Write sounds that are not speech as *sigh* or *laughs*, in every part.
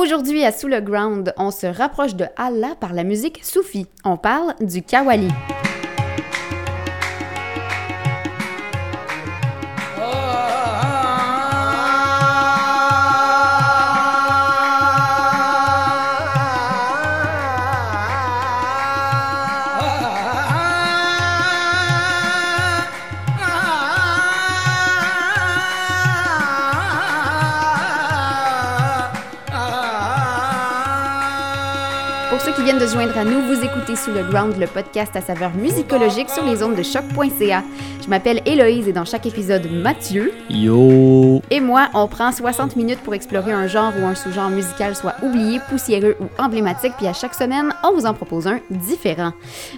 Aujourd'hui à Sous le Ground, on se rapproche de Allah par la musique soufie. On parle du Kawali. De se joindre à nous, vous écoutez Sous le Ground, le podcast à saveur musicologique sur les ondes de choc.ca. Je m'appelle Héloïse et dans chaque épisode, Mathieu Yo! et moi, on prend 60 minutes pour explorer un genre ou un sous-genre musical soit oublié, poussiéreux ou emblématique, puis à chaque semaine, on vous en propose un différent.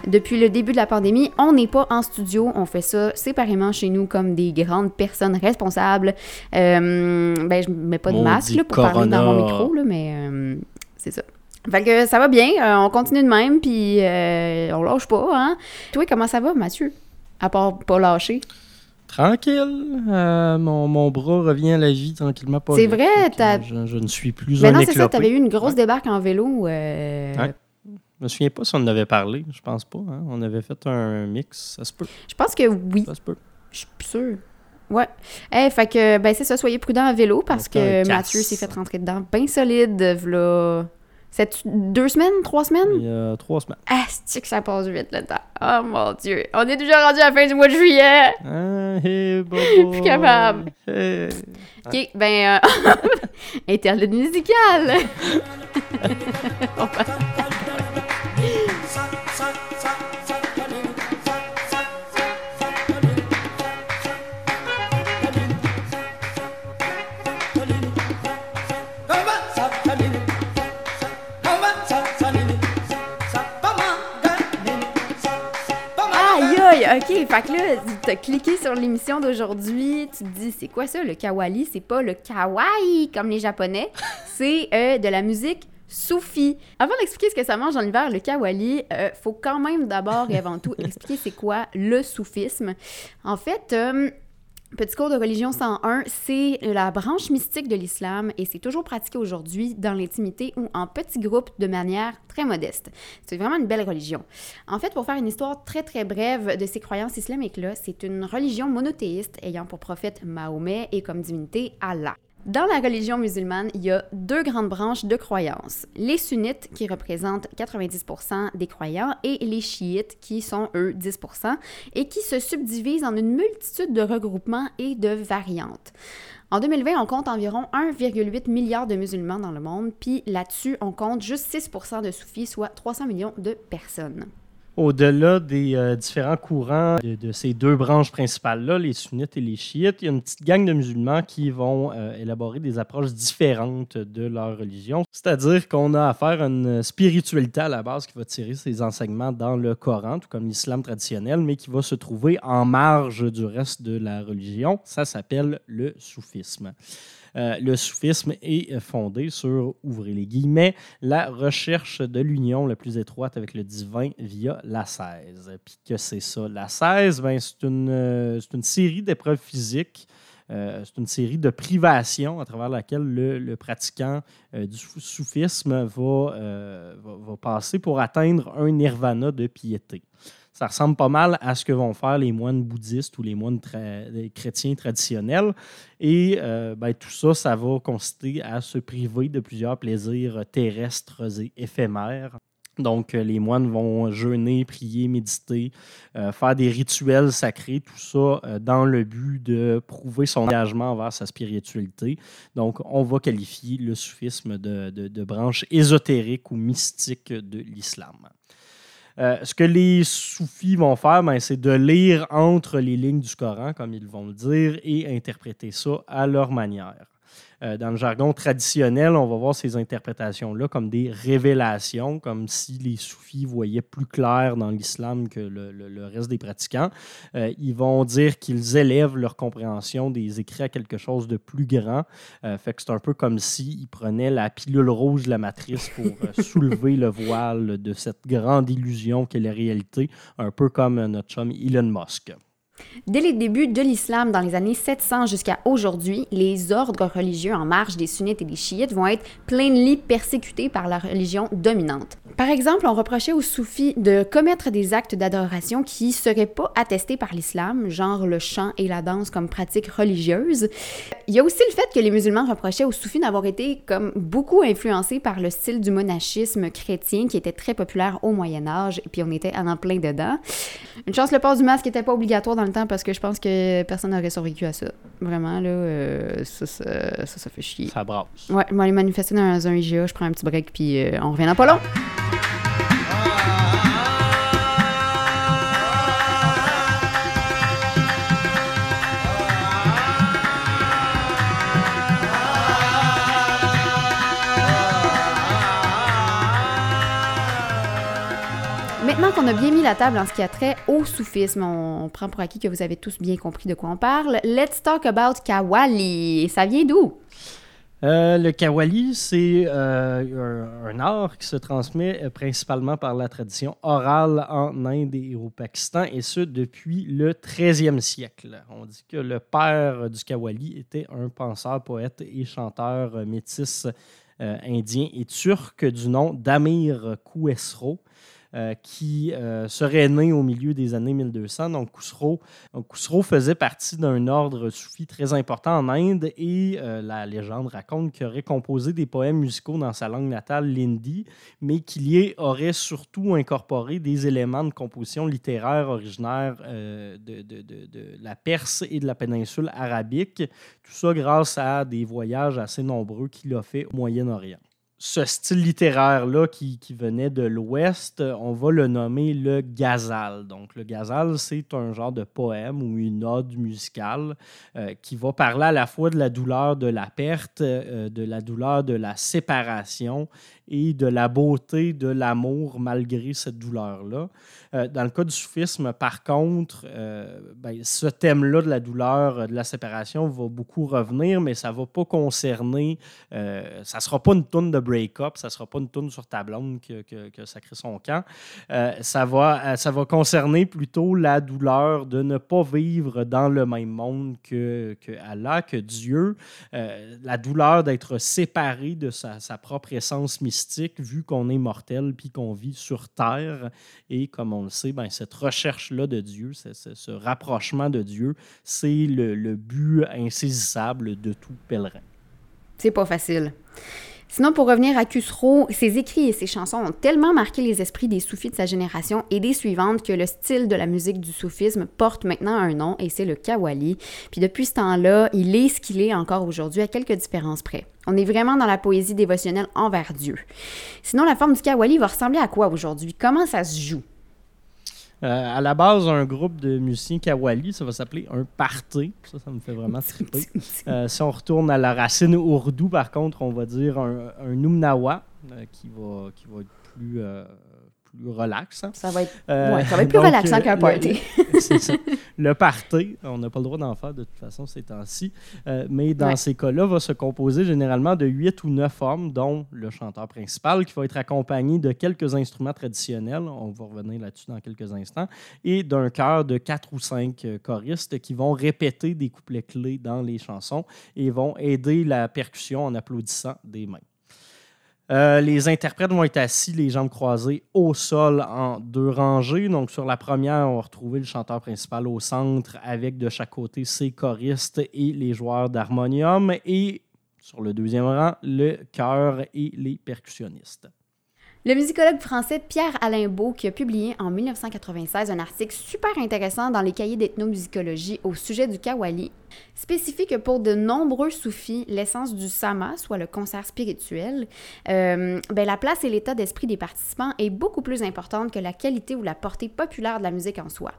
Depuis le début de la pandémie, on n'est pas en studio, on fait ça séparément chez nous comme des grandes personnes responsables. Euh, ben, je mets pas de masque là, pour parler dans mon micro, là, mais euh, c'est ça. Fait que ça va bien, euh, on continue de même, puis euh, on lâche pas, hein. Toi, comment ça va, Mathieu? À part pas lâcher. Tranquille. euh, mon, mon bras revient à la vie tranquillement. pas C'est vrai, t'as- Je, je ne suis plus Mais un non, c'est ça, t'avais eu une grosse Ouais. débarque en vélo. euh, Ouais. Je me souviens pas si on en avait parlé. Je pense pas. hein. On avait fait un mix. Ça se peut. Je pense que oui. Ça se peut. Je suis sûre. Ouais. Eh, fait que, ben, c'est ça, soyez prudents à vélo parce On que. Mathieu s'est fait rentrer dedans bien solide, v'là. C'est deux semaines, trois semaines? Il y a trois semaines. Ah, c'est que ça passe vite le temps? Oh mon Dieu. On est déjà rendu à la fin du mois de juillet. Ah, hey, *laughs* bobo. Plus capable. Hey. Ok, ben, euh, *laughs* interlude musical. *laughs* On va- ok, fait que là, t'as cliqué sur l'émission d'aujourd'hui, tu te dis, c'est quoi ça, le kawali? C'est pas le kawaii comme les japonais, *laughs* c'est euh, de la musique soufi. Avant d'expliquer ce que ça mange en hiver, le kawali, euh, faut quand même d'abord et avant tout *laughs* expliquer c'est quoi le soufisme. En fait, euh, Petit cours de religion 101, c'est la branche mystique de l'islam et c'est toujours pratiqué aujourd'hui dans l'intimité ou en petits groupes de manière très modeste. C'est vraiment une belle religion. En fait, pour faire une histoire très très brève de ces croyances islamiques-là, c'est une religion monothéiste ayant pour prophète Mahomet et comme divinité Allah. Dans la religion musulmane, il y a deux grandes branches de croyances. Les sunnites, qui représentent 90% des croyants, et les chiites, qui sont, eux, 10%, et qui se subdivisent en une multitude de regroupements et de variantes. En 2020, on compte environ 1,8 milliard de musulmans dans le monde, puis là-dessus, on compte juste 6% de soufis, soit 300 millions de personnes. Au-delà des euh, différents courants de, ces deux branches principales-là, les sunnites et les chiites, il y a une petite gang de musulmans qui vont euh, élaborer des approches différentes de leur religion. C'est-à-dire qu'on a affaire à une spiritualité à la base qui va tirer ses enseignements dans le Coran, tout comme l'islam traditionnel, mais qui va se trouver en marge du reste de la religion. Ça s'appelle le soufisme. Euh, le soufisme est fondé sur, ouvrez les guillemets, la recherche de l'union la plus étroite avec le divin via l'ascèse. Puis que c'est ça? L'ascèse, ben, c'est une, euh, une série d'épreuves physiques. euh, c'est une série de privations à travers laquelle le, le pratiquant euh, du sou- soufisme euh, va, va passer pour atteindre un nirvana de piété. Ça ressemble pas mal à ce que vont faire les moines bouddhistes ou les moines chrétiens traditionnels. Et euh, ben, tout ça, ça va consister à se priver de plusieurs plaisirs terrestres et éphémères. Donc, euh, les moines vont jeûner, prier, méditer, euh, faire des rituels sacrés, tout ça dans le but de prouver son engagement envers sa spiritualité. Donc, on va qualifier le soufisme de branche ésotérique ou mystique de l'islam. Euh, ce que les soufis vont faire, ben, c'est de lire entre les lignes du Coran, comme ils vont le dire, et interpréter ça à leur manière. Euh, dans le jargon traditionnel, on va voir ces interprétations-là comme des révélations, comme si les soufis voyaient plus clair dans l'islam que le, le- le reste des pratiquants. Euh, ils vont dire qu'ils élèvent leur compréhension des écrits à quelque chose de plus grand. Euh, fait que c'est un peu comme s'ils prenaient la pilule rouge de la matrice pour *laughs* soulever le voile de cette grande illusion qu'est la réalité, un peu comme notre chum Elon Musk. Dès les débuts de l'islam, dans les années 700 jusqu'à aujourd'hui, les ordres religieux en marge des sunnites et des chiites vont être plainly persécutés par la religion dominante. Par exemple, on reprochait aux soufis de commettre des actes d'adoration qui ne seraient pas attestés par l'islam, genre le chant et la danse comme pratique religieuse. Il y a aussi le fait que les musulmans reprochaient aux soufis d'avoir été comme beaucoup influencés par le style du monachisme chrétien qui était très populaire au Moyen Âge, et puis on était en plein dedans. Une chance, le port du masque n'était pas obligatoire dans le temps parce que je pense que personne n'aurait survécu à ça. Vraiment, là, euh, ça, ça, ça, ça fait chier. Ça brasse. Ouais, je vais aller manifester dans un IGA, je prends un petit break, puis euh, on revient dans pas long. Qu'on a bien mis la table en ce qui a trait au soufisme, on, prend pour acquis que vous avez tous bien compris de quoi on parle. Let's talk about Kawali. Ça vient d'où? Euh, le kawali, c'est euh, un, art qui se transmet euh, principalement par la tradition orale en Inde et au Pakistan, et ce depuis le 13e siècle. On dit que le père du kawali était un penseur, poète et chanteur métis indien et turc du nom d'Amir Khusro. Euh, qui euh, serait né au milieu des années 1200. Donc, Khusro, faisait partie d'un ordre soufi très important en Inde et euh, la légende raconte qu'il aurait composé des poèmes musicaux dans sa langue natale, l'hindi, mais qu'il y aurait surtout incorporé des éléments de composition littéraire de- de- de la Perse et de la péninsule arabique. Tout ça grâce à des voyages assez nombreux qu'il a fait au Moyen-Orient ce style littéraire-là qui, qui venait de l'Ouest, on va le nommer le ghazal. Donc, le ghazal, c'est un genre de poème ou une ode musicale euh, qui va parler à la fois de la douleur de la perte, euh, de la douleur de la séparation et de la beauté de l'amour malgré cette douleur-là. Euh, dans le cas du soufisme, par contre, euh, ben, ce thème-là de la douleur, euh, de la séparation va beaucoup revenir, mais ça ne va pas concerner, ça ne sera pas une tourne de break-up, ça ne sera pas une tourne sur ta blonde que, ça crée son camp. Ça, va, ça va concerner plutôt la douleur de ne pas vivre dans le même monde que, que Allah, que Dieu, la douleur d'être séparé de sa, sa propre essence mystique, vu qu'on est mortel puis qu'on vit sur Terre. Et comme on le sait, ben, cette recherche-là de Dieu, ce, rapprochement de Dieu, c'est le, le but insaisissable de tout pèlerin. C'est pas facile. Sinon, pour revenir à Khusro, ses écrits et ses chansons ont tellement marqué les esprits des soufis de sa génération et des suivantes que le style de la musique du soufisme porte maintenant un nom et c'est le kawali. Puis depuis ce temps-là, il est ce qu'il est encore aujourd'hui à quelques différences près. On est vraiment dans la poésie dévotionnelle envers Dieu. Sinon, la forme du kawali va ressembler à quoi aujourd'hui? Comment ça se joue? Euh, à la base, un groupe de musiciens kawali, ça va s'appeler un party. Ça, ça me fait vraiment triper. *laughs* Euh, si on retourne à la racine ourdou, par contre, on va dire un, un umnawa euh, qui, va, qui va être plus, euh, plus relax. hein. Ça va être, Euh, ouais, ça va être plus donc, relaxant euh, qu'un le- party. le- *laughs* c'est ça. Le party, on n'a pas le droit d'en faire de toute façon ces temps-ci, euh, mais dans Ouais. ces cas-là, va se composer généralement de 8 ou 9 hommes, dont le chanteur principal, qui va être accompagné de quelques instruments traditionnels, on va revenir là-dessus dans quelques instants, et d'un chœur de 4 ou 5 choristes qui vont répéter des couplets clés dans les chansons et vont aider la percussion en applaudissant des mains. Euh, les interprètes vont être assis, les jambes croisées au sol en deux rangées. Donc, sur la première, on va retrouver le chanteur principal au centre avec de chaque côté ses choristes et les joueurs d'harmonium. Et sur le deuxième rang, le chœur et les percussionnistes. Le musicologue français Pierre-Alain Beau qui a publié en 1996 un article super intéressant dans les cahiers d'ethnomusicologie au sujet du kawali, spécifie que pour de nombreux soufis, l'essence du sama, soit le concert spirituel, euh, ben, la place et l'état d'esprit des participants est beaucoup plus importante que la qualité ou la portée populaire de la musique en soi.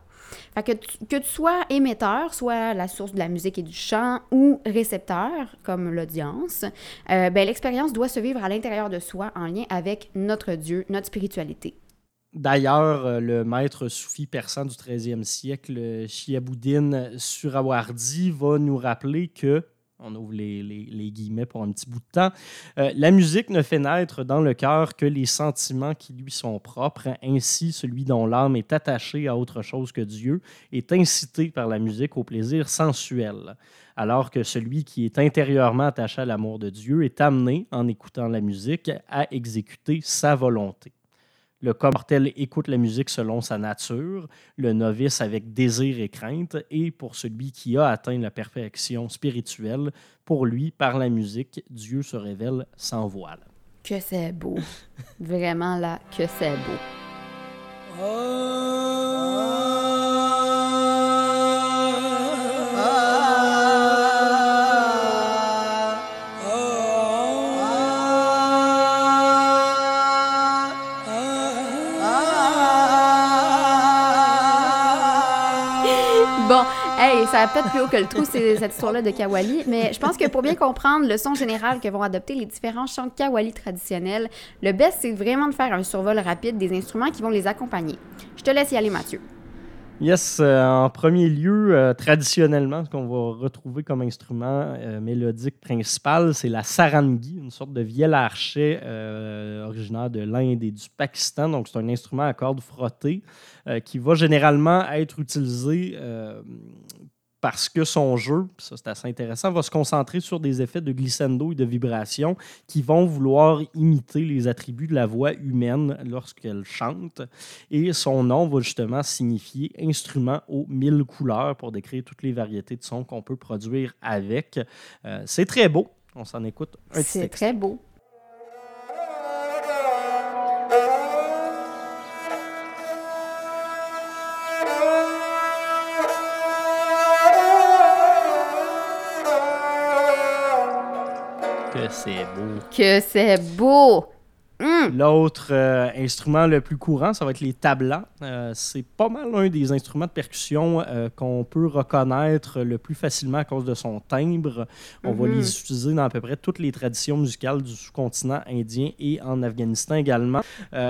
Que, tu, sois émetteur, soit la source de la musique et du chant, ou récepteur, comme l'audience, euh, ben, l'expérience doit se vivre à l'intérieur de soi en lien avec notre Dieu, notre spiritualité. D'ailleurs, euh, le maître soufi persan du 13e siècle, Shiabuddin Surawardi, va nous rappeler que on ouvre les, guillemets pour un petit bout de temps. Euh, la musique ne fait naître dans le cœur que les sentiments qui lui sont propres. Ainsi, celui dont l'âme est attachée à autre chose que Dieu est incité par la musique au plaisir sensuel, alors que celui qui est intérieurement attaché à l'amour de Dieu est amené, en écoutant la musique, à exécuter sa volonté. Le corps mortel écoute la musique selon sa nature, le novice avec désir et crainte, et pour celui qui a atteint la perfection spirituelle, pour lui, par la musique, Dieu se révèle sans voile. Que c'est beau. Vraiment là, que c'est beau. Bon, hey, ça peut-être plus haut que le trou, cette histoire-là de Kawali, mais je pense que pour bien comprendre le son général que vont adopter les différents chants de Kawali traditionnels, le best, c'est vraiment de faire un survol rapide des instruments qui vont les accompagner. Je te laisse y aller, Mathieu. Yes, euh, en premier lieu, euh, traditionnellement, ce qu'on va retrouver comme instrument euh, mélodique principal, c'est la sarangi, une sorte de vielle archet originaire de l'Inde et du Pakistan. Donc, c'est un instrument à cordes frottées qui va généralement être utilisé parce que son jeu, ça c'est assez intéressant, va se concentrer sur des effets de glissando et de vibration qui vont vouloir imiter les attributs de la voix humaine lorsqu'elle chante. Et son nom va justement signifier instrument aux mille couleurs pour décrire toutes les variétés de sons qu'on peut produire avec. Euh, c'est très beau. On s'en écoute C'est très beau. C'est beau. Que c'est beau. Hum. L'autre euh, instrument le plus courant, ça va être les tablas. Euh, c'est pas mal un des instruments de percussion euh, qu'on peut reconnaître le plus facilement à cause de son timbre. On va Mhm. les utiliser dans à peu près toutes les traditions musicales du sous-continent indien et en Afghanistan également.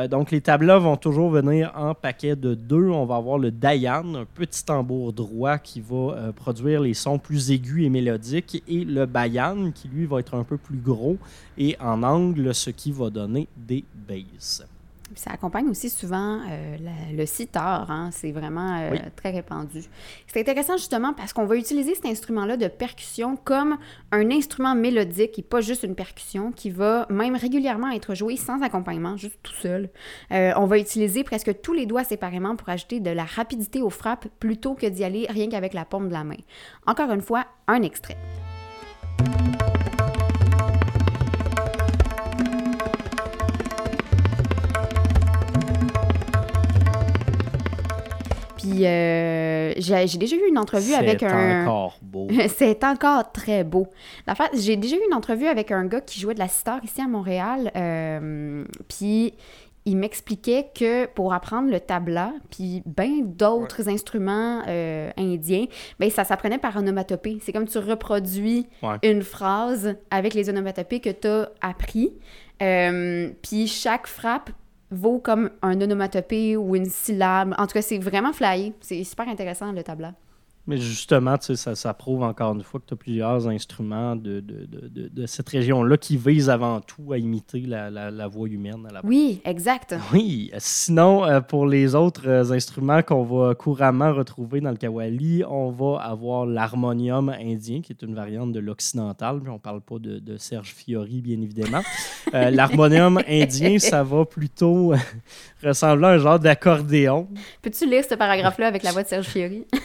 Donc les tablas vont toujours venir en paquet de deux. On va avoir le dayan, un petit tambour droit qui va produire les sons plus aigus et mélodiques, et le bayan qui lui va être un peu plus gros et en angle, ce qui va donner des basses. Ça accompagne aussi souvent euh, la- le sitar, hein, c'est vraiment euh, Oui. très répandu. C'est intéressant justement parce qu'on va utiliser cet instrument-là de percussion comme un instrument mélodique et pas juste une percussion qui va même régulièrement être joué sans accompagnement, juste tout seul. Euh, on va utiliser presque tous les doigts séparément pour ajouter de la rapidité aux frappes plutôt que d'y aller rien qu'avec la paume de la main. Encore une fois, un extrait. Puis euh, j'ai j'ai déjà eu une entrevue avec C'est un. encore beau. *laughs* C'est encore très beau. La fait, j'ai déjà eu une entrevue avec un gars qui jouait de la sitar ici à Montréal. euh, puis il m'expliquait que pour apprendre le tabla, puis bien d'autres instruments euh, indiens, ben ça s'apprenait par onomatopée. C'est comme tu reproduis Ouais. une phrase avec les onomatopées que tu as appris. Euh, puis chaque frappe vaut comme un onomatopée ou une syllabe. En tout cas, c'est vraiment flyé. C'est super intéressant, le tabla. Mais justement, ça, ça prouve encore une fois que tu as plusieurs instruments de, de, de, cette région-là qui visent avant tout à imiter la, la, la voix humaine. À la Oui, exact. Oui, sinon, euh, pour les autres euh, instruments qu'on va couramment retrouver dans le kawali, on va avoir l'harmonium indien, qui est une variante de l'occidental, puis on parle pas de, Serge Fiori, bien évidemment. Euh, *laughs* l'harmonium indien, ça va plutôt ressembler à un genre d'accordéon. Peux-tu lire ce paragraphe-là avec la voix de Serge Fiori? *laughs*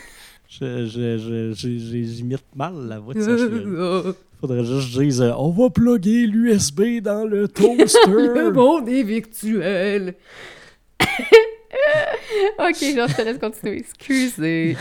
J'imite mal la voix de *laughs* Sacha Guerrier. Faudrait juste que je dise euh, On va plugger l'USB dans le *laughs* toaster. Le monde est virtuel. *laughs* ok, genre, je te laisse continuer. Excusez.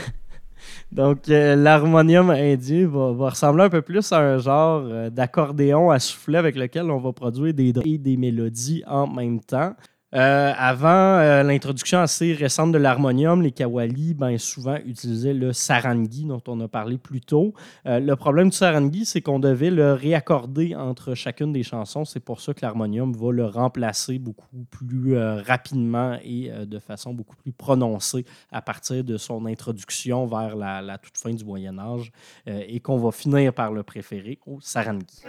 Donc, euh, l'harmonium indien va, va ressembler un peu plus à un genre euh, d'accordéon à souffler avec lequel on va produire des et des mélodies en même temps. Euh, avant euh, l'introduction assez récente de l'harmonium, les kawali, ben, souvent utilisaient le sarangi dont on a parlé plus tôt. Euh, le problème du sarangi, c'est qu'on devait le réaccorder entre chacune des chansons. C'est pour ça que l'harmonium va le remplacer beaucoup plus rapidement et de façon beaucoup plus prononcée à partir de son introduction vers la, la toute fin du Moyen Âge et qu'on va finir par le préférer au sarangi.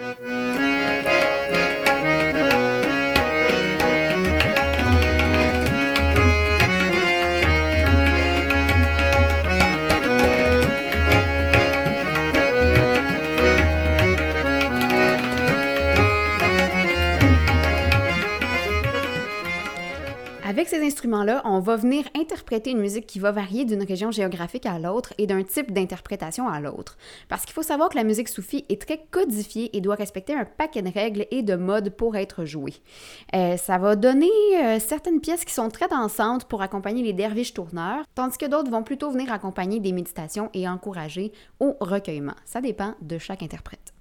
Avec ces instruments-là, on va venir interpréter une musique qui va varier d'une région géographique à l'autre et d'un type d'interprétation à l'autre. Parce qu'il faut savoir que la musique soufie est très codifiée et doit respecter un paquet de règles et de modes pour être jouée. Euh, ça va donner euh, certaines pièces qui sont très dansantes pour accompagner les derviches tourneurs, tandis que d'autres vont plutôt venir accompagner des méditations et encourager au recueillement. Ça dépend de chaque interprète.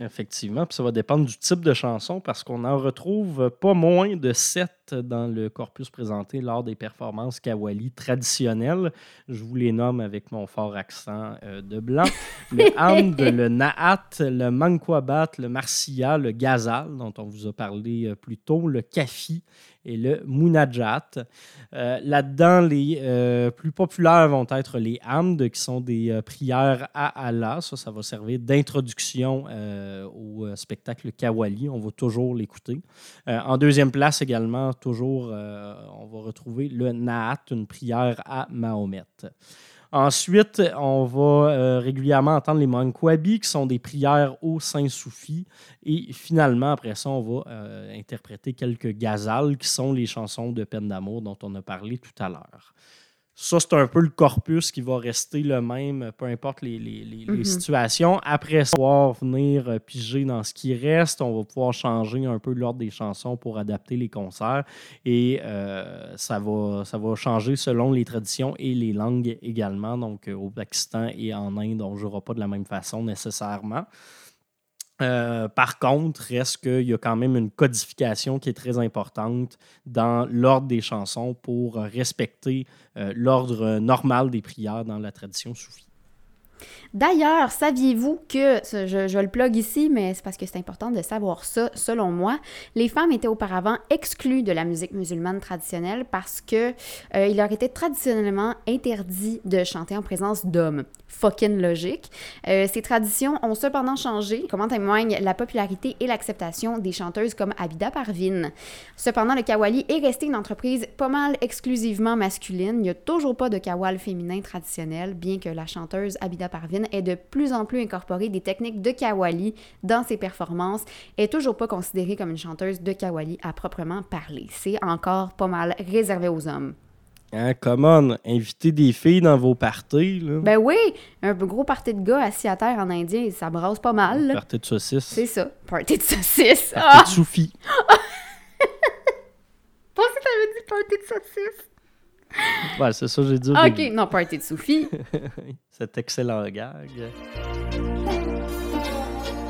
Effectivement, puis ça va dépendre du type de chanson parce qu'on en retrouve pas moins de sept dans le corpus présenté lors des performances kawali traditionnelles. Je vous les nomme avec mon fort accent euh, de blanc. *laughs* Le Hamd, le Naat, le Mankwabat, le Marsiya, le Ghazal, dont on vous a parlé euh, plus tôt, le Kafi et le Munajat. Euh, Là-dedans, les euh, plus populaires vont être les Hamd, qui sont des euh, prières à Allah. Ça, ça va servir d'introduction au spectacle Kawali. On va toujours l'écouter. En deuxième place également, toujours, euh, on va retrouver le Naat, une prière à Mahomet. Ensuite, on va euh, régulièrement entendre les Mankwabi, qui sont des prières au Saint Soufi. Et finalement, après ça, on va euh, interpréter quelques ghazals, qui sont les chansons de peine d'amour dont on a parlé tout à l'heure. Ça, c'est un peu le corpus qui va rester le même, peu importe les, les- les- les Mhm. situations. Après ça, on va venir euh, piger dans ce qui reste. On va pouvoir changer un peu l'ordre des chansons pour adapter les concerts. Et euh, ça, va, ça va changer selon les traditions et les langues également. Donc, euh, au Pakistan et en Inde, on ne jouera pas de la même façon nécessairement. Euh, par contre, reste qu'il y a quand même une codification qui est très importante dans l'ordre des chansons pour respecter euh, l'ordre normal des prières dans la tradition soufie. D'ailleurs, saviez-vous que, je, le plug ici, mais c'est parce que c'est important de savoir ça, selon moi, les femmes étaient auparavant exclues de la musique musulmane traditionnelle parce que euh, il leur était traditionnellement interdit de chanter en présence d'hommes. Fucking logique. Euh, ces traditions ont cependant changé, comme en témoigne la popularité et l'acceptation des chanteuses comme Abida Parvin. Cependant, le kawali est resté une entreprise pas mal exclusivement masculine. Il n'y a toujours pas de kawal féminin traditionnel, bien que la chanteuse Abida Parvin ait de plus en plus incorporé des techniques de kawali dans ses performances, est toujours pas considérée comme une chanteuse de kawali à proprement parler. C'est encore pas mal réservé aux hommes. Hein, come on, invitez des filles dans vos parties. Là. Ben oui, un gros party de gars assis à terre en indien, ça brasse pas mal. là. Party de saucisses. C'est ça, party de saucisses. Party Ah! de soufis. Toi aussi, *laughs* t'avais dit party de saucisses. *laughs* Ouais, c'est ça que j'ai dit au Ok, début. non, party de Sophie. *laughs* Cet excellent gag.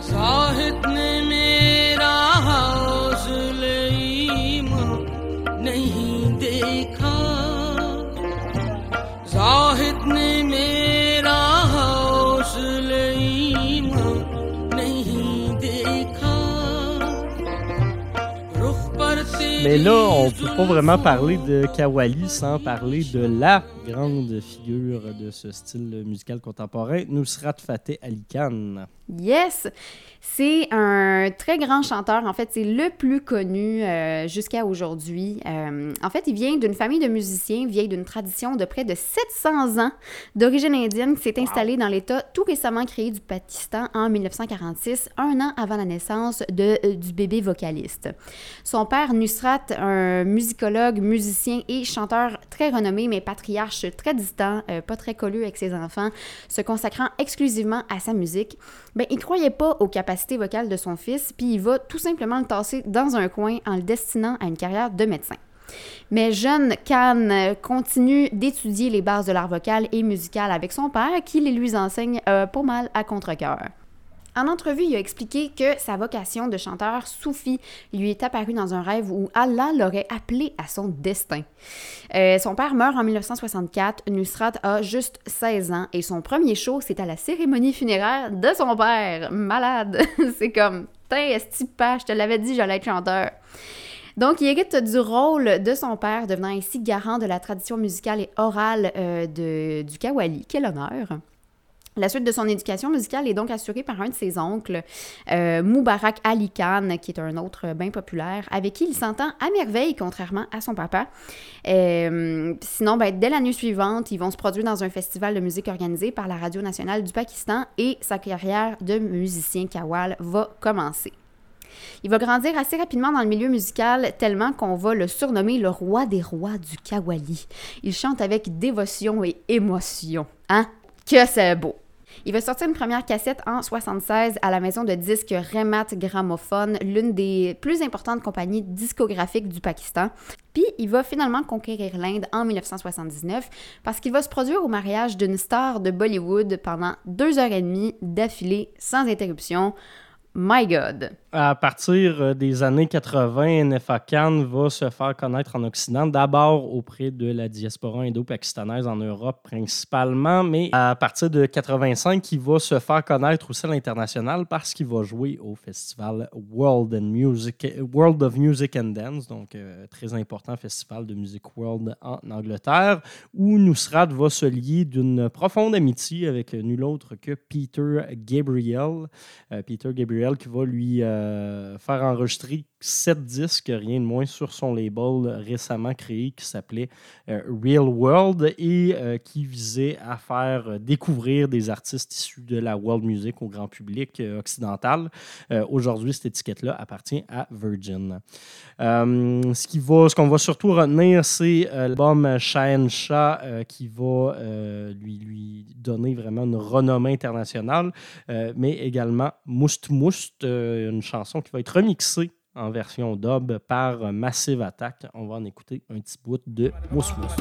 साहित ने मेरा हौसले ईमान नहीं देखा जाहिद ने मेरा Mais là, on peut pas vraiment parler de Kawali sans parler de la grande figure de ce style musical contemporain, Nusrat Fateh Ali Khan. Yes! C'est un très grand chanteur. En fait, c'est le plus connu euh, jusqu'à aujourd'hui. Euh, en fait, il vient d'une famille de musiciens, vieille d'une tradition de près de 700 ans d'origine indienne qui s'est installée dans l'État tout récemment créé du Pakistan en 1946, un an avant la naissance de, euh, du bébé vocaliste. Son père, Nusrat, un musicologue, musicien et chanteur très renommé, mais patriarche très distant, pas très collu avec ses enfants, se consacrant exclusivement à sa musique, ben, il croyait pas aux capacités vocales de son fils, puis il va tout simplement le tasser dans un coin en le destinant à une carrière de médecin. Mais jeune Khan continue d'étudier les bases de l'art vocal et musical avec son père, qui les lui enseigne euh, pas mal à contre-cœur. En entrevue, il a expliqué que sa vocation de chanteur soufi lui est apparue dans un rêve où Allah l'aurait appelé à son destin. Euh, son père meurt en 1964, Nusrat a juste 16 ans et son premier show, c'est à la cérémonie funéraire de son père. Malade! *laughs* c'est comme, t'es pas, je te l'avais dit, j'allais être chanteur. Donc, il hérite du rôle de son père, devenant ainsi garant de la tradition musicale et orale euh, du Kawali. Quel honneur! La suite de son éducation musicale est donc assurée par un de ses oncles, euh, Moubarak Ali Khan, qui est un autre bien populaire, avec qui il s'entend à merveille, contrairement à son papa. Euh, sinon, ben, dès l'année suivante, ils vont se produire dans un festival de musique organisé par la Radio nationale du Pakistan et sa carrière de musicien kawal va commencer. Il va grandir assez rapidement dans le milieu musical, tellement qu'on va le surnommer le roi des rois du kawali. Il chante avec dévotion et émotion. Hein? Que c'est beau! Il va sortir une première cassette en 76 à la maison de disques Remat Gramophone, l'une des plus importantes compagnies discographiques du Pakistan. Puis il va finalement conquérir l'Inde en 1979 parce qu'il va se produire au mariage d'une star de Bollywood pendant deux heures et demie d'affilée sans interruption. My God! À partir euh, des années 80, NFA Khan va se faire connaître en Occident, d'abord auprès de la diaspora indo-pakistanaise en Europe principalement, mais à partir de 85, il va se faire connaître aussi à l'international parce qu'il va jouer au festival World, Music, of Music and Dance, donc euh, très important festival de musique world en Angleterre, où Nusrat va se lier d'une profonde amitié avec nul autre que Peter Gabriel. Euh, Peter Gabriel qui va lui euh, faire enregistrer sept disques, rien de moins, sur son label récemment créé qui s'appelait euh, Real World et euh, qui visait à faire découvrir des artistes issus de la world music au grand public occidental. Aujourd'hui, cette étiquette-là appartient à Virgin. ce qui va, qu'on va surtout retenir, c'est l'album Shine Shah qui va lui, lui donner vraiment une renommée internationale, mais également Moust Moust, une chanson qui va être remixée en version dub par Massive Attack. On va en écouter un petit bout de Mousse Mousse.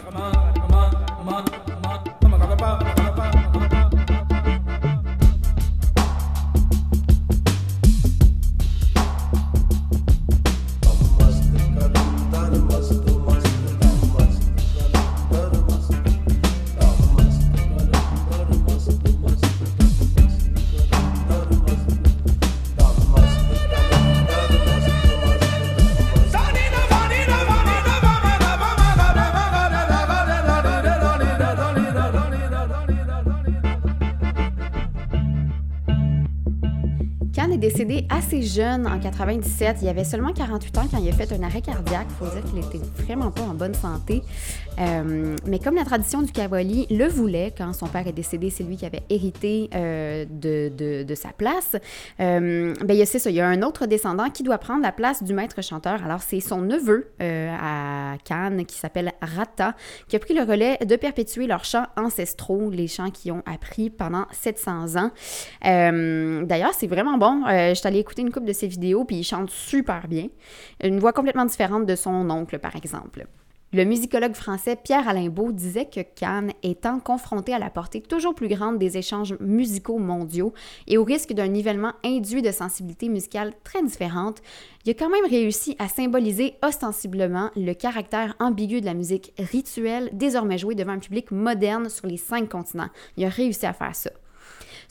Khan est décédé jeune, en 97. Il avait seulement 48 ans quand il a fait un arrêt cardiaque. Il faut dire qu'il était vraiment pas en bonne santé. Euh, mais comme la tradition du Kawali le voulait, quand son père est décédé, c'est lui qui avait hérité euh, de, sa place. Euh, ben, il y a ça, il y a un autre descendant qui doit prendre la place du maître chanteur. Alors, c'est son neveu à Cannes qui s'appelle Rata, qui a pris le relais de perpétuer leurs chants ancestraux, les chants qu'ils ont appris pendant 700 ans. D'ailleurs, c'est vraiment bon. Je suis allée une couple de ses vidéos, puis il chante super bien. Une voix complètement différente de son oncle, par exemple. Le musicologue français Pierre-Alain Beau disait que Cannes, étant confronté à la portée toujours plus grande des échanges musicaux mondiaux et au risque d'un nivellement induit de sensibilités musicales très différentes, il a quand même réussi à symboliser ostensiblement le caractère ambigu de la musique rituelle désormais jouée devant un public moderne sur les cinq continents. Il a réussi à faire ça.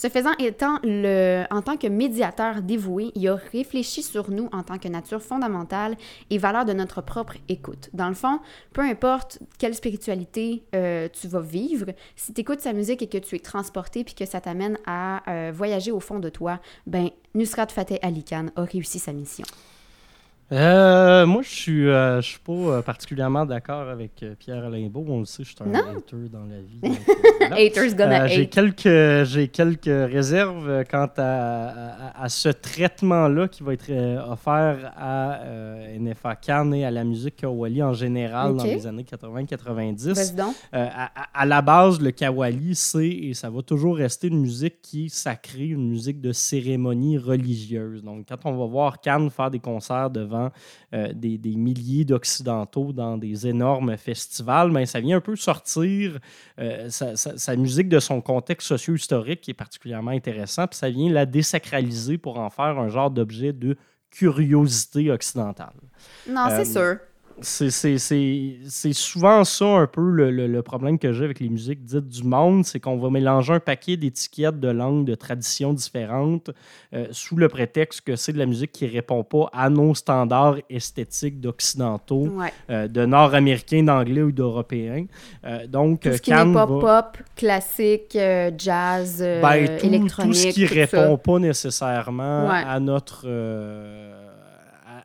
Ce faisant, étant le, en tant que médiateur dévoué, il a réfléchi sur nous en tant que nature fondamentale et valeur de notre propre écoute. Dans le fond, peu importe quelle spiritualité euh, tu vas vivre, si tu écoutes sa musique et que tu es transporté puis que ça t'amène à euh, voyager au fond de toi, ben Nusrat Fateh Ali Khan a réussi sa mission. Euh, moi, je suis, euh, je suis pas euh, particulièrement d'accord avec Pierre Limbaud. On le sait, je suis un Non? hater dans la vie. *laughs* donc. *laughs* Haters gonna Euh, j'ai hate. quelques j'ai quelques réserves quant à, à- à ce traitement-là qui va être offert à NFA Cannes et à la musique Kawali en général dans les années 80-90. Vas-y donc. Euh, à, à- à la base, le kawali, c'est et ça va toujours rester une musique qui est sacrée, une musique de cérémonie religieuse. Donc, quand on va voir Cannes faire des concerts devant euh, des, des milliers d'Occidentaux dans des énormes festivals, ben, ça vient un peu sortir euh, sa, sa- sa musique de son contexte socio-historique qui est particulièrement intéressant, puis ça vient la désacraliser pour en faire un genre d'objet de curiosité occidentale. Non, Euh, c'est sûr. C'est- souvent ça un peu le, le- le problème que j'ai avec les musiques dites du monde, c'est qu'on va mélanger un paquet d'étiquettes de langues, de traditions différentes, euh, sous le prétexte que c'est de la musique qui répond pas à nos standards esthétiques d'occidentaux, Ouais. euh, de nord-américains, d'anglais ou d'européens. Euh, donc, Tout ce qui n'est pas va- pop, classique, jazz, ben, tout, électronique, tout ce qui tout répond ça. pas nécessairement Ouais. à notre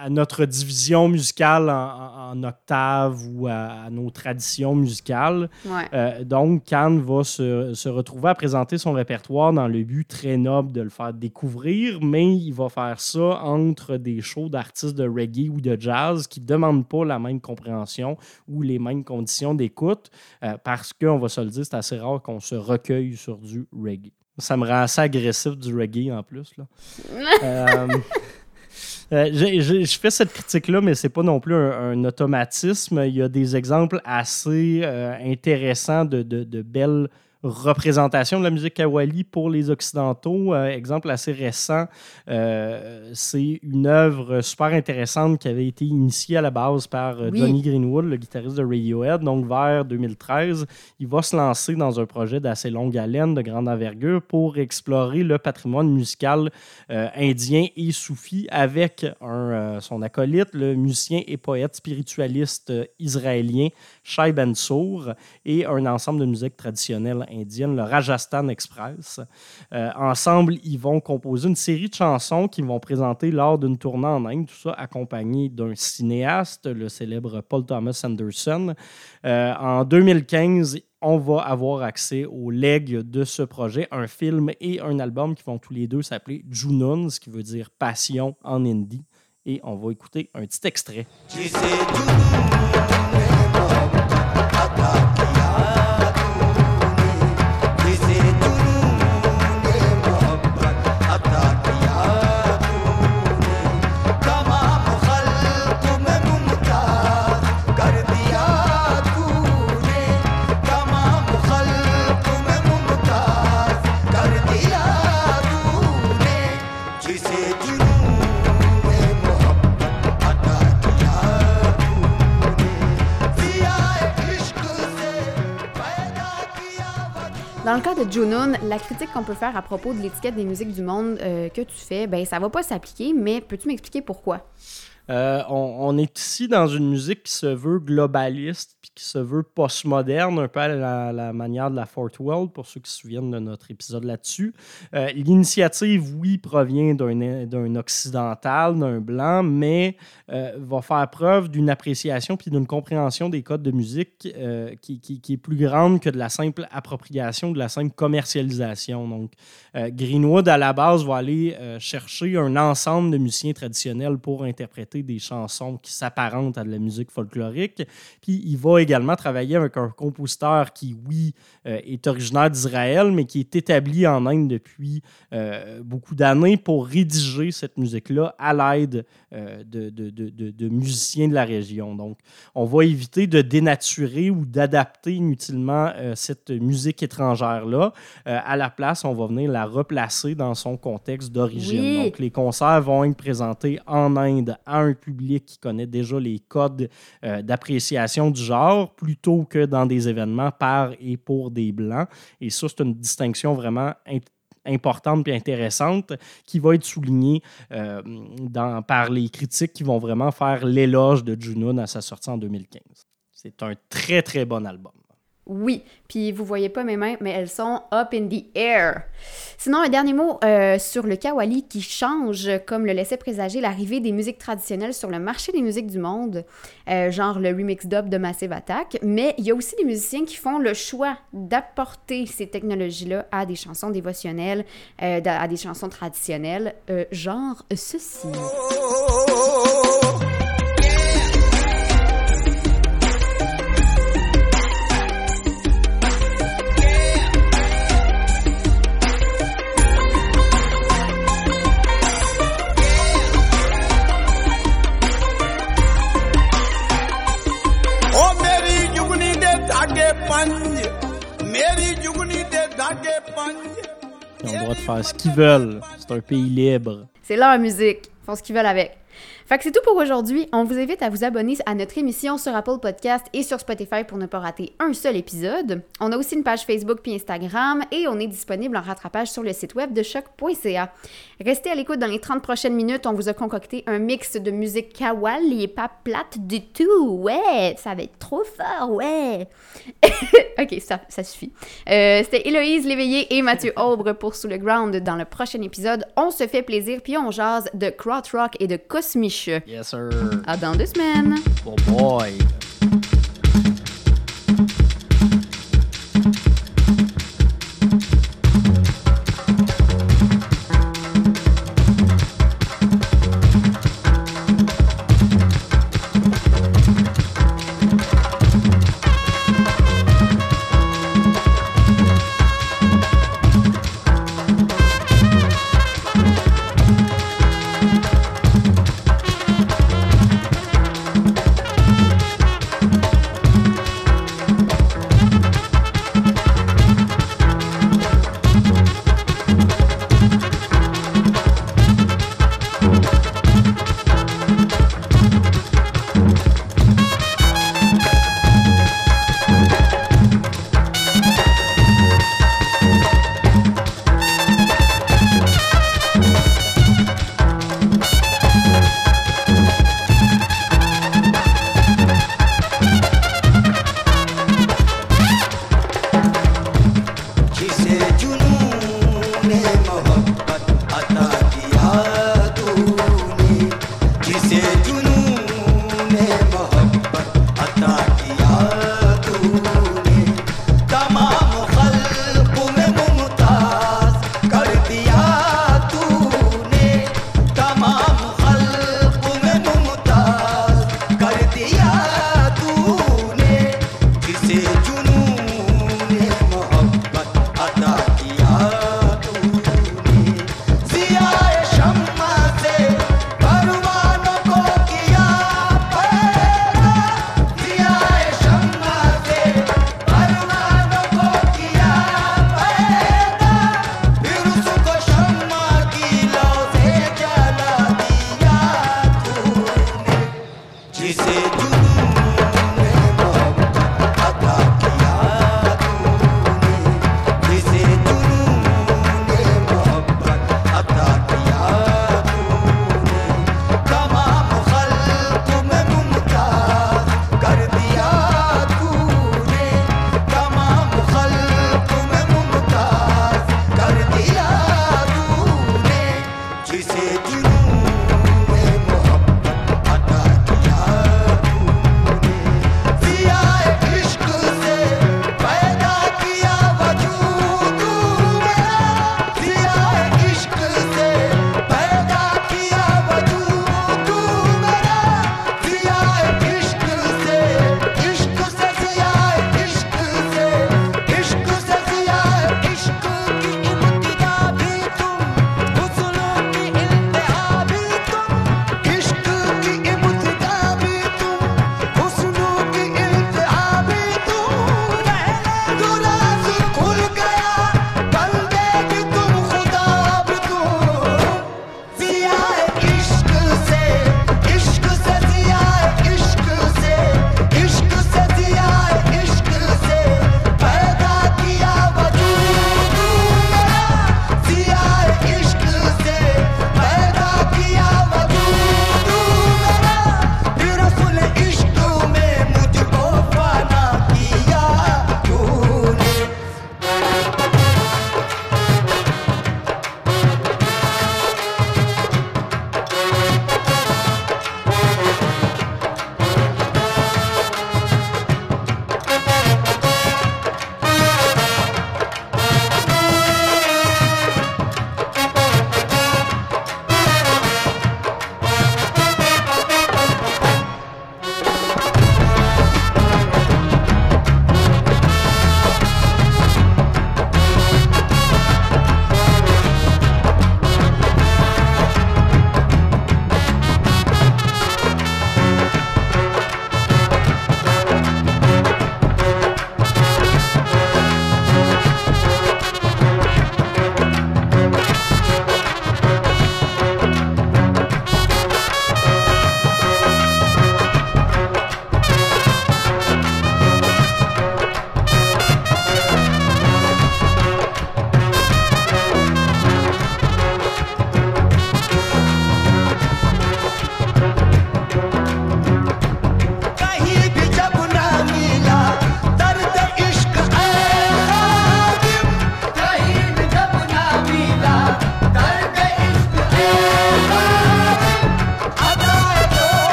à, notre division musicale en, en- en octave ou à, à nos traditions musicales. Ouais. Euh, donc, Cannes va se, se retrouver à présenter son répertoire dans le but très noble de le faire découvrir, mais il va faire ça entre des shows d'artistes de reggae ou de jazz qui ne demandent pas la même compréhension ou les mêmes conditions d'écoute, euh, parce qu'on va se le dire, c'est assez rare qu'on se recueille sur du reggae. Ça me rend assez agressif du reggae en plus. Là. *laughs* Euh, euh, je fais cette critique-là, mais c'est pas non plus un, automatisme. Il y a des exemples assez euh, intéressants de- de belles représentations de la musique kawali pour les Occidentaux. Euh, exemple assez récent, euh, c'est une œuvre super intéressante qui avait été initiée à la base par euh, Oui. Johnny Greenwood, le guitariste de Radiohead. Donc, vers 2013, il va se lancer dans un projet d'assez longue haleine, de grande envergure, pour explorer le patrimoine musical euh, indien et soufi avec un, son acolyte, le musicien et poète spiritualiste israélien Shai Bensour, et un ensemble de musique traditionnelle indienne, le Rajasthan Express. Euh, ensemble, ils vont composer une série de chansons qu'ils vont présenter lors d'une tournée en Inde, tout ça accompagné d'un cinéaste, le célèbre Paul Thomas Anderson. Euh, en 2015, on va avoir accès aux legs de ce projet, un film et un album qui vont tous les deux s'appeler Junoon, ce qui veut dire passion en hindi. Et on va écouter un petit extrait. Dans le cas de Junun, la critique qu'on peut faire à propos de l'étiquette des musiques du monde euh, que tu fais, ben ça va pas s'appliquer, mais peux-tu m'expliquer pourquoi? Euh, on est ici dans une musique qui se veut globaliste qui se veut postmoderne, un peu à la, manière de la Fourth World, pour ceux qui se souviennent de notre épisode là-dessus. Euh, L'initiative, oui, provient d'un occidental, d'un blanc, mais euh, va faire preuve d'une appréciation puis d'une compréhension des codes de musique euh, qui, qui- qui est plus grande que de la simple appropriation, de la simple commercialisation. Donc, Greenwood, à la base, va aller chercher un ensemble de musiciens traditionnels pour interpréter des chansons qui s'apparentent à de la musique folklorique. Puis il va également travailler avec un compositeur qui, oui, euh, est originaire d'Israël, mais qui est établi en Inde depuis euh, beaucoup d'années pour rédiger cette musique-là à l'aide euh, de, de- de- de- musiciens de la région. Donc, on va éviter de dénaturer ou d'adapter inutilement cette musique étrangère-là. À la place, on va venir la replacer dans son contexte d'origine. Oui. Donc, les concerts vont être présentés en Inde à un public qui connaît déjà les codes d'appréciation du genre, plutôt que dans des événements par et pour des Blancs. Et ça, c'est une distinction vraiment importante et intéressante qui va être soulignée euh, par les critiques qui vont vraiment faire l'éloge de Junoon à sa sortie en 2015. C'est un très, très bon album. Oui, puis vous voyez pas mes mains, mais elles sont up in the air. Sinon, un dernier mot euh, sur le kawali qui change, comme le laissait présager l'arrivée des musiques traditionnelles sur le marché des musiques du monde, euh, genre le remix dub de Massive Attack. Mais il y a aussi des musiciens qui font le choix d'apporter ces technologies-là à des chansons dévotionnelles, euh, à des chansons traditionnelles, euh, genre ceci. Droit de faire ce qu'ils veulent. C'est un pays libre. C'est leur musique. Ils font ce qu'ils veulent avec. Fait que c'est tout pour aujourd'hui. On vous invite à vous abonner à notre émission sur Apple Podcast et sur Spotify pour ne pas rater un seul épisode. On a aussi une page Facebook puis Instagram et on est disponible en rattrapage sur le site web de choc.ca. Restez à l'écoute dans les 30 prochaines minutes. On vous a concocté un mix de musique kawali et pas plate du tout. Ouais, ça va être trop fort, ouais. *laughs* ok, ça, ça suffit. Euh, C'était Héloïse Léveillé et Mathieu Aubre pour Sous le Ground. Dans le prochain épisode, on se fait plaisir puis on jase de Krautrock et de Cosmiche. Yes, sir. À dans deux semaines! Oh boy.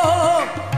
Oh.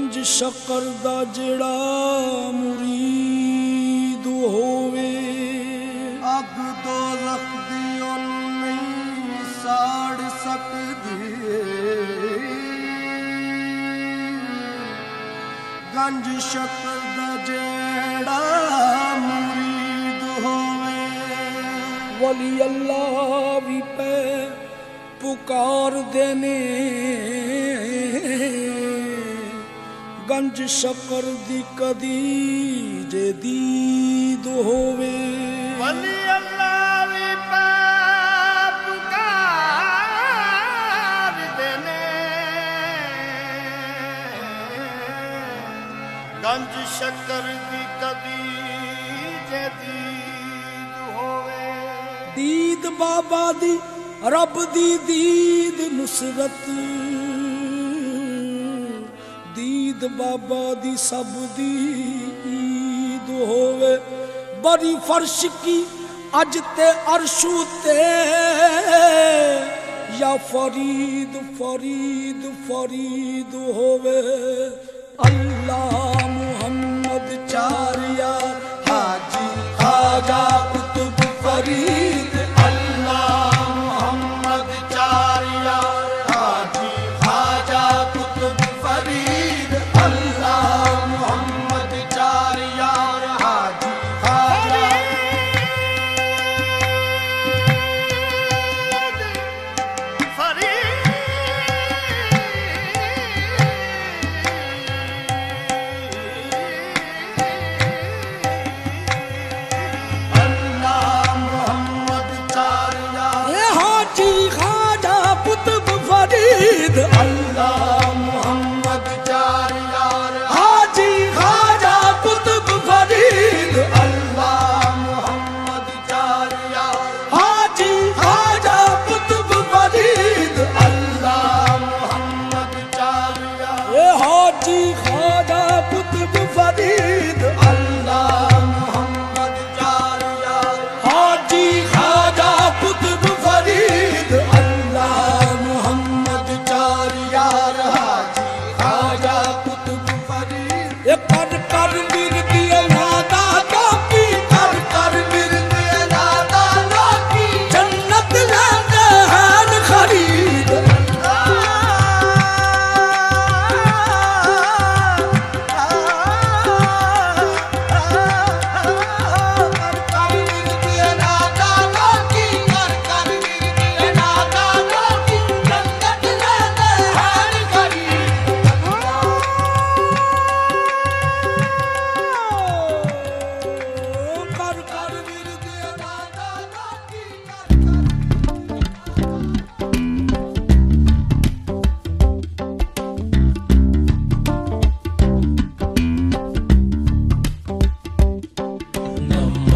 ਪੰਜ ਸ਼ਕਰ ਦਾ ਜਿਹੜਾ ਮੁਰੀਦ ਹੋਵੇ। ਅਗ ਦੋ ਲਖ ਉਹ ਨਹੀਂ ਸਾੜ ਸਕਦੀ। ਗੰਜ ਸ਼ਕਰ ਦਾ ਜਿਹੜਾ ਮੁਰੀਦ ਹੋਵੇ। ਵਲੀ ਅੱਲਾ ਵੀ ਪੈ ਪੁਕਾਰ ਦੇਨੇ। ਗੰਜ ਸ਼ਕਰ ਦੀ ਕਦੀ ਜੇ ਦੀਦ ਹੋਵੇ। ਵਲੀ ਅੱਲਾ ਵੀ ਪਾਪ ਕਰਦੇ ਨੇ। ਗੰਜ ਸ਼ੱਕਰ ਦੀ ਕਦੀ ਜੇ ਦੀਦ ਹੋਵੇ। ਦੀਦ ਬਾਬਾ ਦੀ ਰੱਬ ਦੀ ਦੀਦ ਨੁਸਰਤ। ईद बाबा दी सब दी ईद होवे। बड़ी फर्श की अज ते अरशू ते। या फरीद फरीद फरीद होवे। अल्लाह मुहम्मद चार यार हाजी खाजा कुतुब फरीद।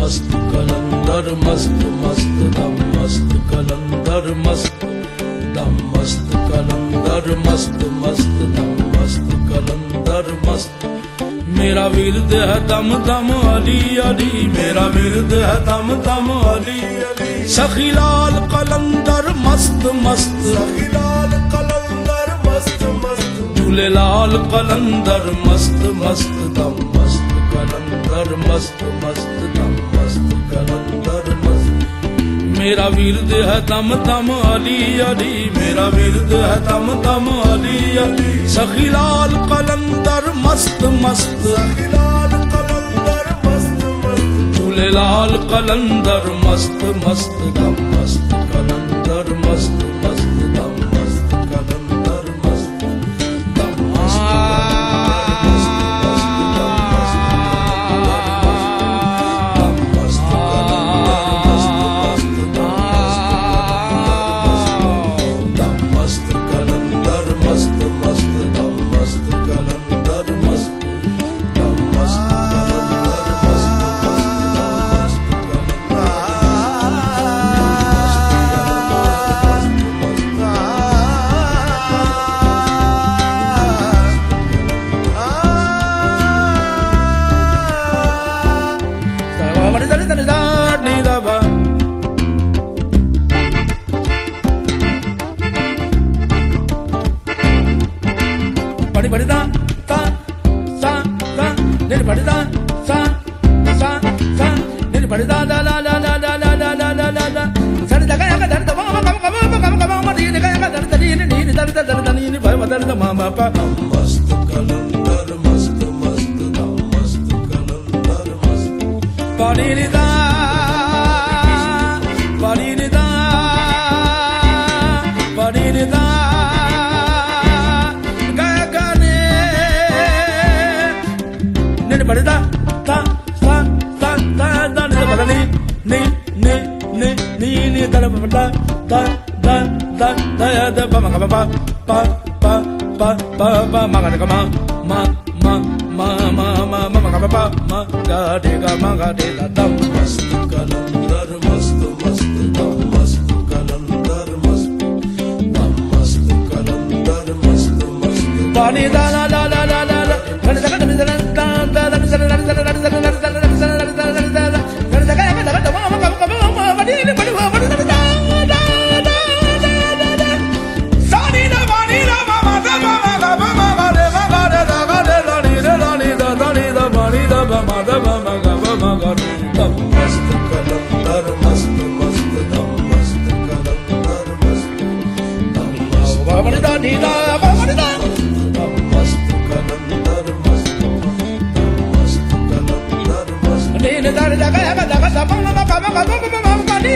मस्त कलंदर मस्त मस्त दम मस्त कलंदर मस्त दम मस्त कलंदर मस्त मस्त दम मस्त कलंदर मस्त मेरा विरद है दम दम अली अली मेरा विरद है दम दम अली अली सखी लाल कलंदर मस्त मस्त सखी लाल कलंदर मस्त मस्त झूले लाल कलंदर मस्त मस्त दम मस्त कलंदर मस्त मस्त दम मस्त कलंदर मस्त मेरा विरद है दम दम अली अली मेरा वीरद है दम दम अली अली। सखी लाल कलंदर मस्त मस्त सखी लाल कलंदर मस्त मस्त। झूले लाल कलंदर मस्त मस्त दम मस्त। ma ma pa mast kalendar mast mast da mast kalendar mast padini da padini da padini da gaya gane nene padida ta ta ta ta da nene padani ni ni ni ni ni da da da da da da da da da da da da da da ba ba ba ma ga ga ma ma ma ma ma ma ma ma ga ba ma ga de ga ma ga de da da mast kalandar mast mast mast da la la la la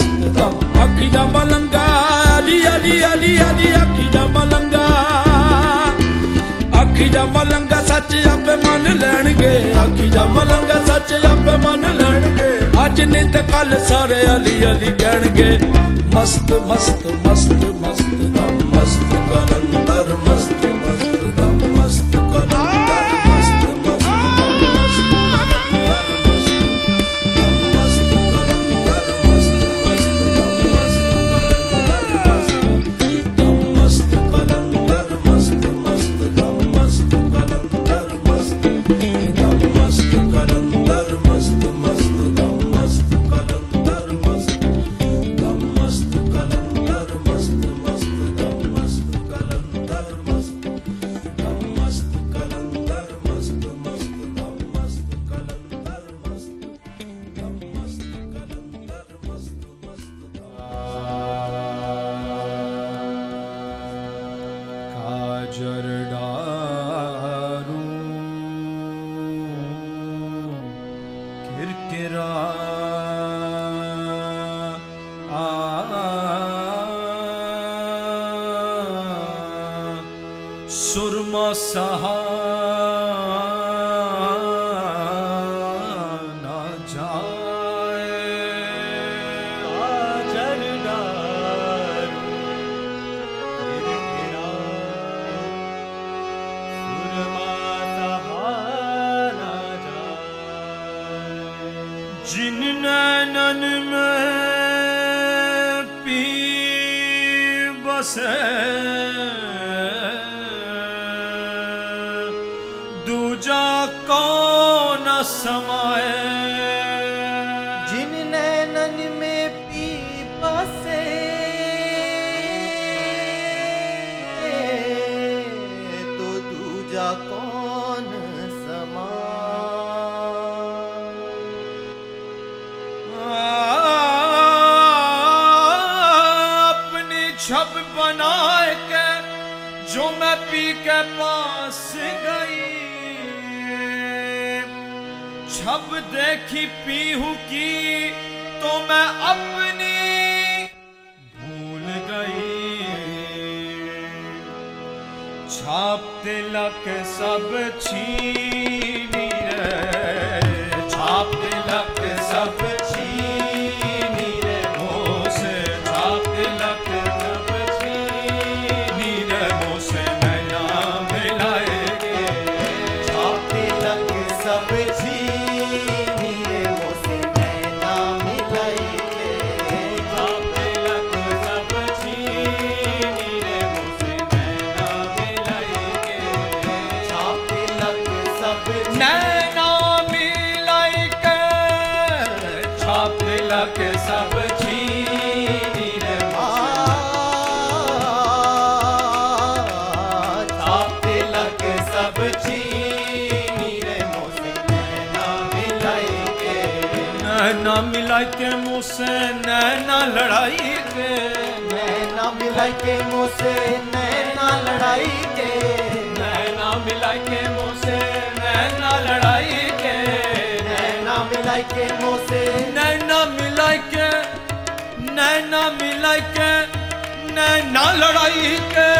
ਮਸਤ ਅੱਖੀ ਦਾ ਮਲੰਗਾ ਅਲੀ ਅਲੀ ਅਲੀ ਅਲੀ ਅੱਖੀ ਦਾ ਮਲੰਗਾ। ਅੱਖੀ ਦਾ ਮਲੰਗਾ ਸੱਚ ਆਪੇ ਮੰਨ ਲੈਣਗੇ। ਅੱਖੀ ਦਾ ਮਲੰਗਾ ਸੱਚ ਆਪੇ ਮੰਨ ਲੈਣਗੇ। ਅੱਜ ਨਹੀਂ ਤੇ ਕੱਲ ਸਾਰੇ ਅਲੀ ਅਲੀ ਕਹਿਣਗੇ, ਮਸਤ ਮਸਤ ਮਸਤ। sen देखी पीहू की तो मैं अपनी भूल गई। छाप तिलक सब छीनी। मिला के मुझसे नैना लड़ाई के। नैना मिला के मुझसे नैना लड़ाई के। नैना मिला के मुझसे नैना मिला के नैना मिला के नैना लड़ाई के।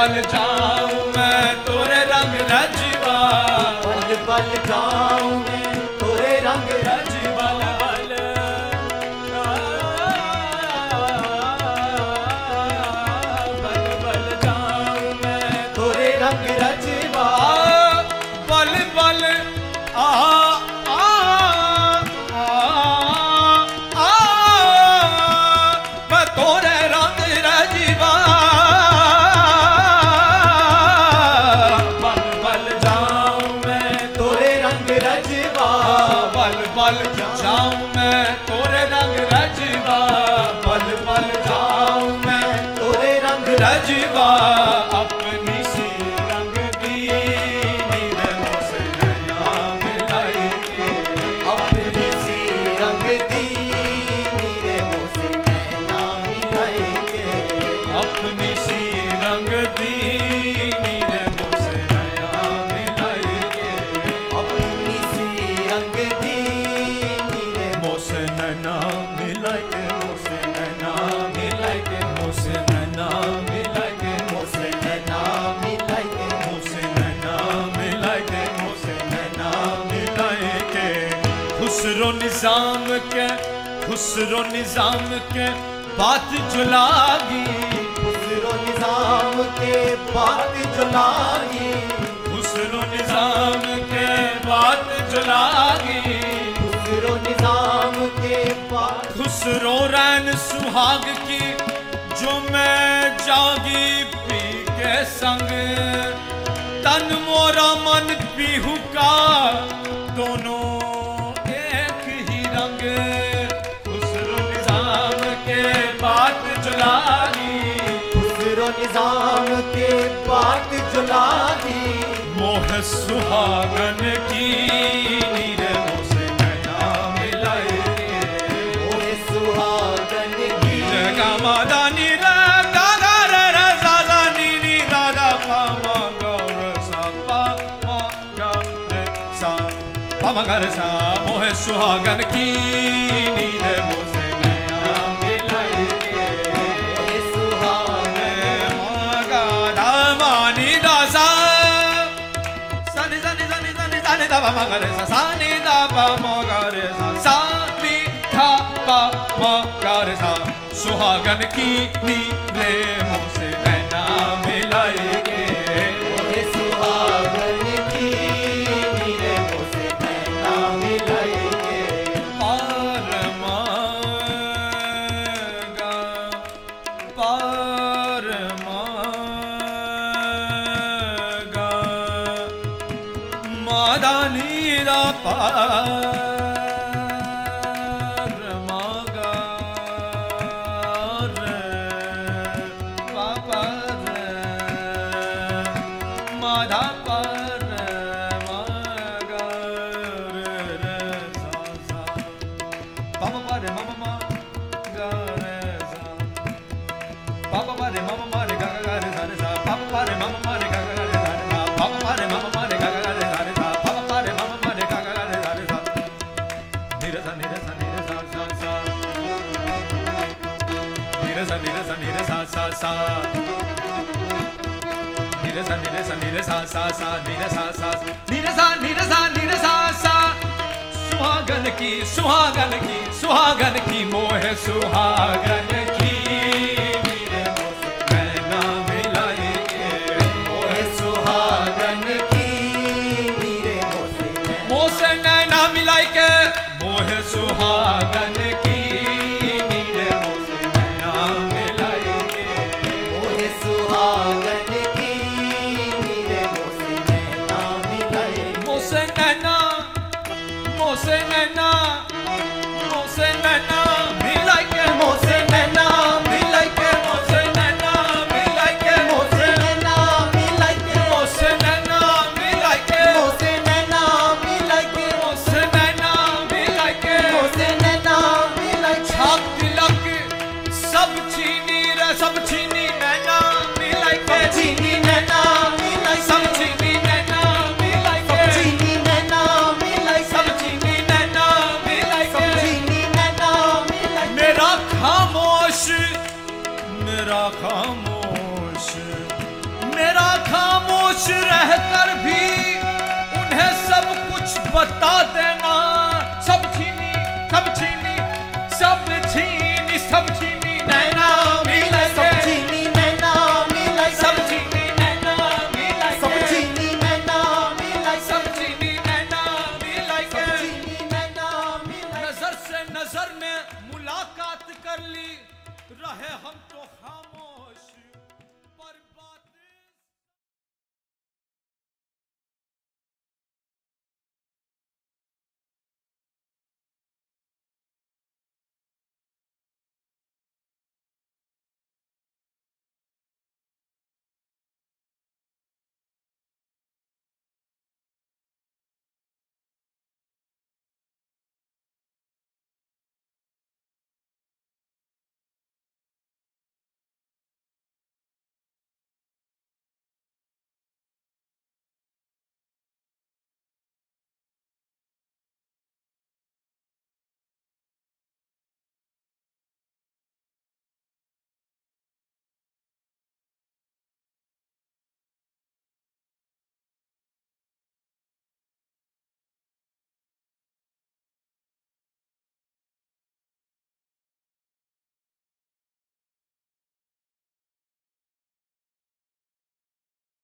ਪਲ ਜਾਉ ਮੈਂ ਤੋਰੇ ਰੰਗ ਰਜਵਾ ਪਲ ਪਲ ਜਾਉ भाग की, जो मैं जागी पी के संग। तन मोरा मन पीहू का, दोनों एक ही रंग। खुसरो निज़ाम के बात जुलानी खुसरो निज़ाम के बात जुलानी। मोह सुहागन की मगर सा मोह सुहागन की नीले मोह मगर सा नी दा पा मगर सा सा नी था पा मगर सा सुहागन की नीले मोह से सा सा निर सा सा निर सा निर सा निर सा सा सुहागन की सुहागन की सुहागन की मोह सुहागन।